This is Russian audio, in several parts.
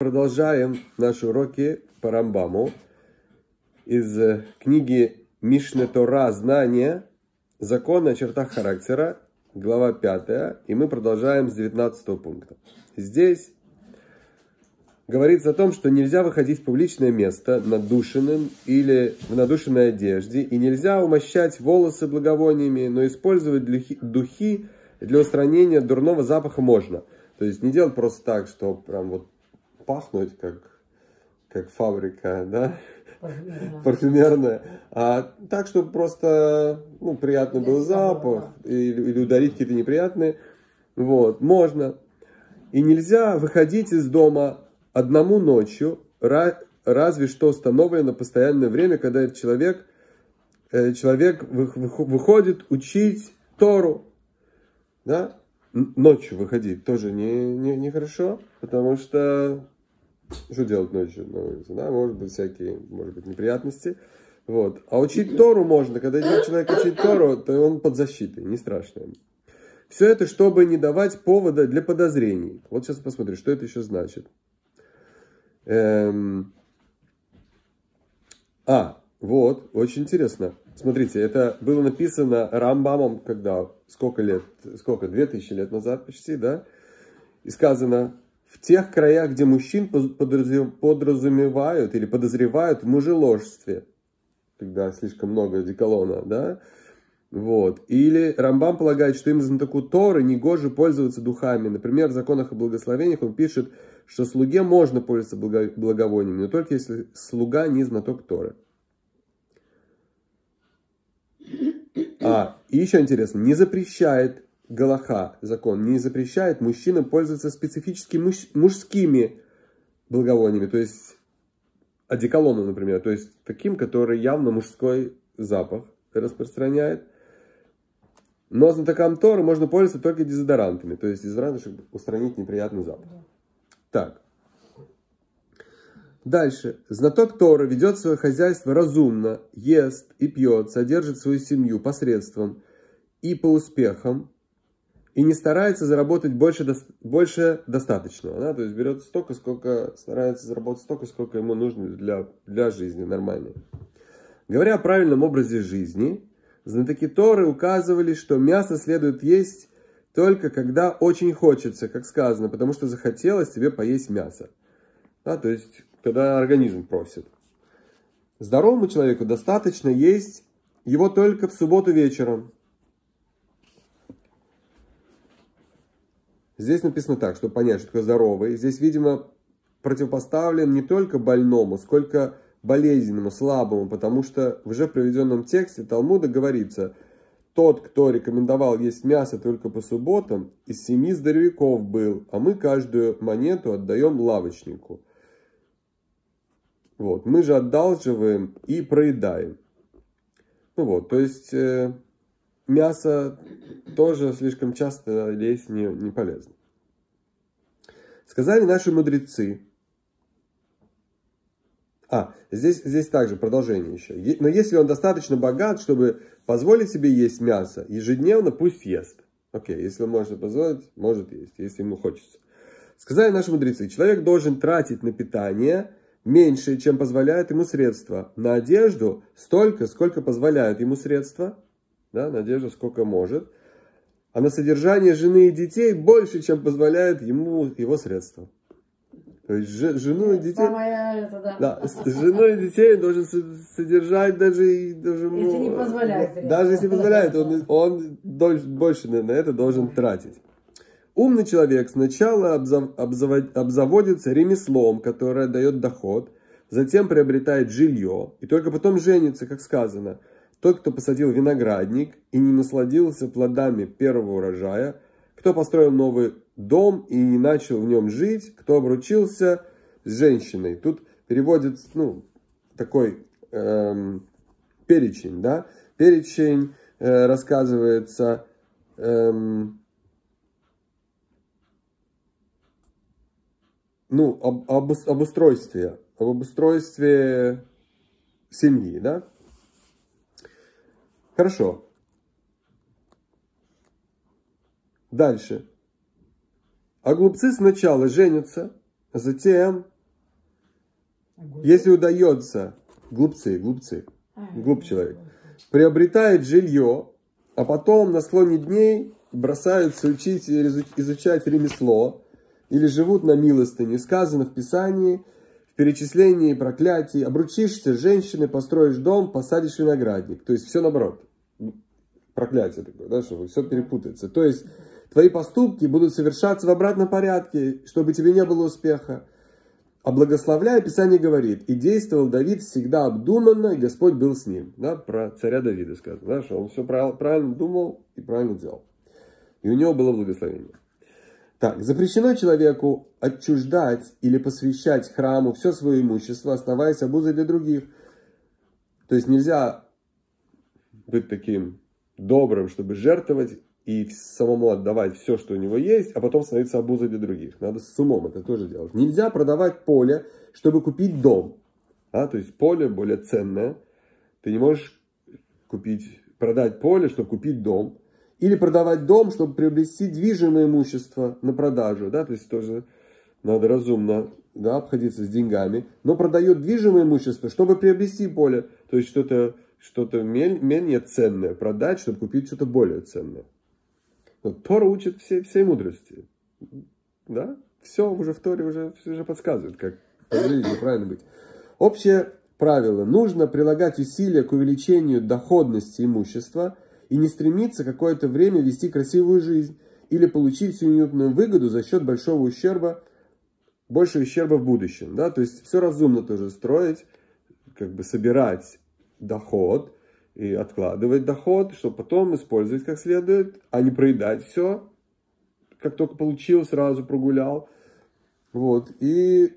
Продолжаем наши уроки по Рамбаму из э, книги Мишне Тора «Знание. Закон о чертах характера», глава 5, и мы продолжаем с 19 пункта. Здесь говорится о том, что нельзя выходить в публичное место надушенным или в надушенной одежде, и нельзя умощать волосы благовониями, но использовать духи для устранения дурного запаха можно. То есть не делать просто так, что прям вот пахнуть, как, как фабрика, да, парфюмерная. парфюмерная. А так, чтобы просто ну, приятный был запах или, или ударить какие-то неприятные. Вот, можно. И нельзя выходить из дома одному ночью, разве что установлено постоянное время, когда этот человек, э, человек выходит учить Тору. Да? Ночью выходить тоже не, не, не хорошо, потому что что делать ночью на улице, да, может быть, всякие, может быть, неприятности. Вот. А учить Тору можно, когда идет человек учить Тору, то он под защитой, не страшно. Все это, чтобы не давать повода для подозрений. Вот сейчас посмотрим, что это еще значит. Эм... А, вот, очень интересно. Смотрите, это было написано Рамбамом, когда, сколько лет, сколько, две тысячи лет назад почти, да? И сказано, в тех краях, где мужчин подразумевают или подозревают в мужеложестве, когда слишком много деколона, да, вот. Или Рамбам полагает, что им знатоку Торы негоже пользоваться духами. Например, в законах о благословениях он пишет, что слуге можно пользоваться благовониями, но только если слуга не знаток Торы. А, и еще интересно, не запрещает Галаха, закон, не запрещает мужчинам пользоваться специфически муж, мужскими благовониями, то есть одеколоном, например, то есть таким, который явно мужской запах распространяет. Но знатокам Торы можно пользоваться только дезодорантами, то есть дезодоранты, чтобы устранить неприятный запах. Так. Дальше. Знаток Тора ведет свое хозяйство разумно, ест и пьет, содержит свою семью посредством и по успехам, и не старается заработать больше, больше достаточного. Да? То есть берет столько, сколько старается заработать столько, сколько ему нужно для, для жизни нормальной. Говоря о правильном образе жизни, знатоки Торы указывали, что мясо следует есть только когда очень хочется, как сказано, потому что захотелось тебе поесть мясо. Да? То есть, когда организм просит. Здоровому человеку достаточно есть его только в субботу вечером, Здесь написано так, чтобы понять, что такое здоровый. Здесь, видимо, противопоставлен не только больному, сколько болезненному, слабому, потому что в уже приведенном тексте Талмуда говорится, тот, кто рекомендовал есть мясо только по субботам, из семи здоровяков был, а мы каждую монету отдаем лавочнику. Вот, мы же одалживаем и проедаем. Ну вот, то есть... Э, мясо тоже слишком часто есть не, не полезно. Сказали наши мудрецы. А, здесь, здесь также продолжение еще. Но если он достаточно богат, чтобы позволить себе есть мясо, ежедневно пусть ест. Окей, если он может позволить, может есть, если ему хочется. Сказали наши мудрецы, человек должен тратить на питание меньше, чем позволяют ему средства. На одежду столько, сколько позволяют ему средства да, Надежда сколько может, а на содержание жены и детей больше, чем позволяет ему его средства. То есть жену и детей... Самое это, да. да. Жену и детей должен содержать даже... даже если не позволяет. Даже если позволяет, он, он больше на это должен тратить. Умный человек сначала обзаводится ремеслом, которое дает доход, затем приобретает жилье, и только потом женится, как сказано – тот, кто посадил виноградник и не насладился плодами первого урожая, кто построил новый дом и не начал в нем жить, кто обручился с женщиной. Тут переводится, ну, такой эм, перечень, да, перечень э, рассказывается эм, ну, об, об, об устройстве, об обустройстве семьи, да, Хорошо. Дальше. А глупцы сначала женятся, затем, если удается, глупцы, глупцы, глуп человек, приобретает жилье, а потом на склоне дней бросаются учить изучать ремесло, или живут на милостыне. Сказано в Писании, в перечислении проклятий, обручишься с женщиной, построишь дом, посадишь виноградник. То есть все наоборот. Проклятие такое, да, чтобы все перепутается. То есть твои поступки будут совершаться в обратном порядке, чтобы тебе не было успеха. А благословляя, Писание говорит, и действовал Давид всегда обдуманно, и Господь был с ним. Да, про царя Давида сказано, да, что он все правильно думал и правильно делал. И у него было благословение. Так, запрещено человеку отчуждать или посвящать храму все свое имущество, оставаясь обузой для других. То есть нельзя быть таким добрым, чтобы жертвовать и самому отдавать все, что у него есть, а потом становиться обузой для других. Надо с умом это тоже делать. Нельзя продавать поле, чтобы купить дом. А, то есть поле более ценное. Ты не можешь купить, продать поле, чтобы купить дом. Или продавать дом, чтобы приобрести движимое имущество на продажу. Да? То есть тоже надо разумно да, обходиться с деньгами. Но продает движимое имущество, чтобы приобрести поле. То есть что-то что-то менее ценное продать, чтобы купить что-то более ценное. Но Тора учит всей, всей мудрости. Да? Все уже в Торе уже, уже подсказывает, как правильно быть. Общее правило. Нужно прилагать усилия к увеличению доходности имущества – и не стремиться какое-то время вести красивую жизнь или получить сиюминутную выгоду за счет большого ущерба, большего ущерба в будущем. Да? То есть все разумно тоже строить, как бы собирать доход и откладывать доход, чтобы потом использовать как следует, а не проедать все, как только получил, сразу прогулял. Вот. И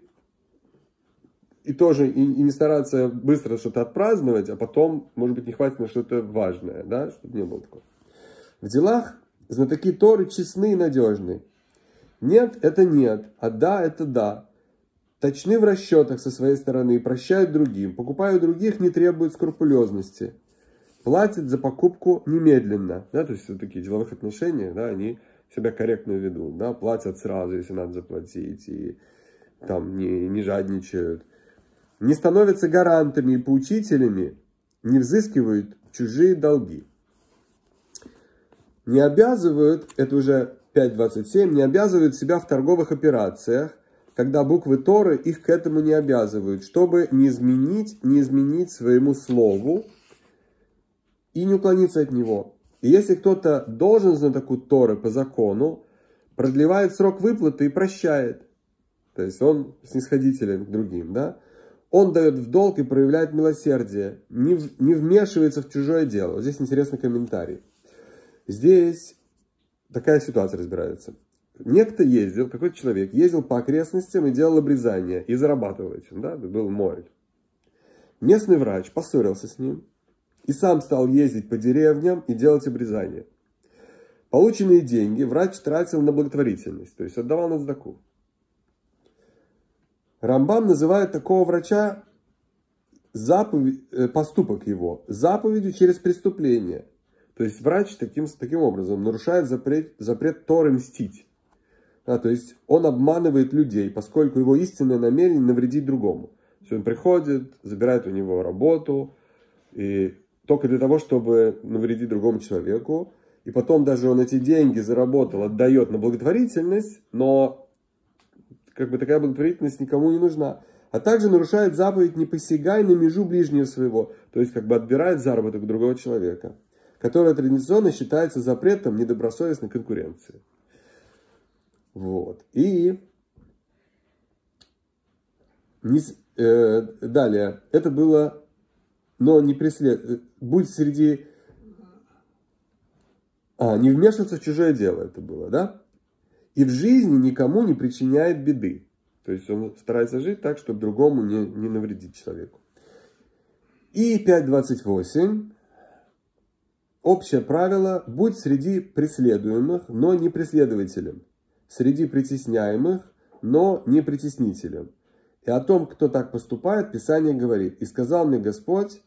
и тоже и, и не стараться быстро что-то отпраздновать, а потом, может быть, не хватит на что-то важное, да, чтобы не было такого. В делах знатоки Торы честны и надежны. Нет, это нет, а да, это да. Точны в расчетах со своей стороны и прощают другим, покупают других, не требуют скрупулезности. Платят за покупку немедленно. Да, то есть в такие деловых отношениях, да, они себя корректно ведут, да, платят сразу, если надо заплатить, и там не, не жадничают не становятся гарантами и поучителями, не взыскивают чужие долги. Не обязывают, это уже 5.27, не обязывают себя в торговых операциях, когда буквы Торы их к этому не обязывают, чтобы не изменить, не изменить своему слову и не уклониться от него. И если кто-то должен знатоку Торы по закону, продлевает срок выплаты и прощает. То есть он снисходителен к другим, да? Он дает в долг и проявляет милосердие, не, не вмешивается в чужое дело. Вот здесь интересный комментарий. Здесь такая ситуация разбирается. Некто ездил, какой-то человек ездил по окрестностям и делал обрезание, и зарабатывал этим, да, был мой. Местный врач поссорился с ним и сам стал ездить по деревням и делать обрезание. Полученные деньги врач тратил на благотворительность, то есть отдавал на сдаку. Рамбам называет такого врача заповедь, э, поступок его заповедью через преступление. То есть врач таким, таким образом нарушает запрет, запрет Торы мстить. Да, то есть он обманывает людей, поскольку его истинное намерение навредить другому. То есть он приходит, забирает у него работу, и только для того, чтобы навредить другому человеку. И потом даже он эти деньги заработал, отдает на благотворительность, но как бы такая благотворительность никому не нужна. А также нарушает заповедь «не посягай на межу ближнего своего», то есть как бы отбирает заработок другого человека, которая традиционно считается запретом недобросовестной конкуренции. Вот. И не, э, далее, это было, но не преслед... Э, будь среди... А, не вмешиваться в чужое дело это было, да? и в жизни никому не причиняет беды. То есть он старается жить так, чтобы другому не, не навредить человеку. И 5.28. Общее правило. Будь среди преследуемых, но не преследователем. Среди притесняемых, но не притеснителем. И о том, кто так поступает, Писание говорит. И сказал мне Господь,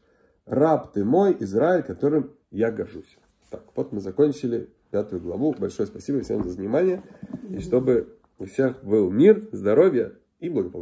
раб ты мой, Израиль, которым я горжусь. Так, вот мы закончили пятую главу. Большое спасибо всем за внимание. И чтобы у всех был мир, здоровье и Бог.